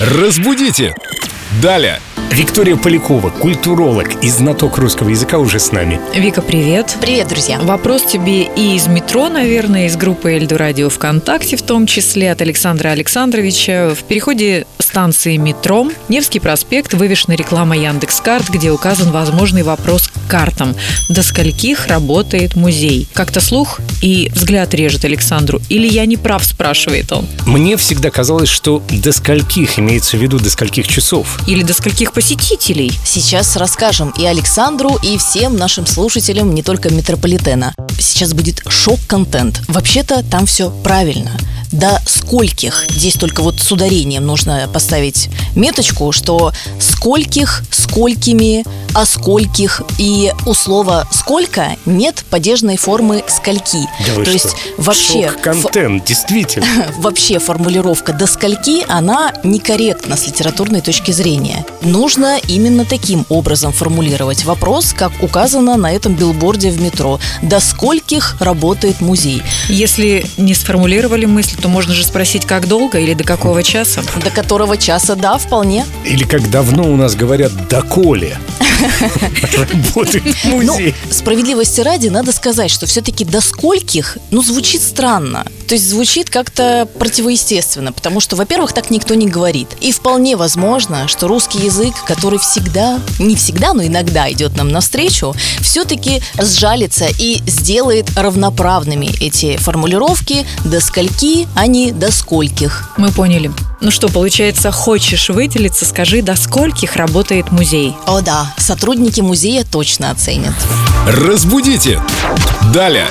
Разбудите! Далее! Виктория Полякова, культуролог и знаток русского языка уже с нами. Вика, привет. Привет, друзья. Вопрос тебе и из метро, наверное, из группы Эльду Радио ВКонтакте, в том числе от Александра Александровича. В переходе станции метро Невский проспект вывешена реклама Яндекс.Карт, где указан возможный вопрос к картам. До скольких работает музей? Как-то слух и взгляд режет Александру. Или я не прав, спрашивает он. Мне всегда казалось, что до скольких имеется в виду до скольких часов. Или до скольких посетителей. Сейчас расскажем и Александру, и всем нашим слушателям не только метрополитена. Сейчас будет шок-контент. Вообще-то там все правильно до скольких, здесь только вот с ударением нужно поставить меточку, что скольких, сколькими, о скольких, и у слова «сколько» нет падежной формы «скольки». Да То что? есть вообще... контент, действительно. Вообще формулировка «до скольки» она некорректна с литературной точки зрения. Нужно именно таким образом формулировать вопрос, как указано на этом билборде в метро. До скольких работает музей? Если не сформулировали мысль, то можно же спросить, как долго или до какого часа. До которого часа, да, вполне. Или как давно у нас говорят «доколе». Работает Ну, справедливости ради, надо сказать, что все-таки до скольких, ну, звучит странно. То есть звучит как-то противоестественно, потому что, во-первых, так никто не говорит. И вполне возможно, что русский язык, который всегда, не всегда, но иногда идет нам навстречу, все-таки сжалится и сделает равноправными эти формулировки до скольки, а не до скольких. Мы поняли. Ну что, получается, хочешь выделиться, скажи, до скольких работает музей? О да, сотрудники музея точно оценят. Разбудите! Далее!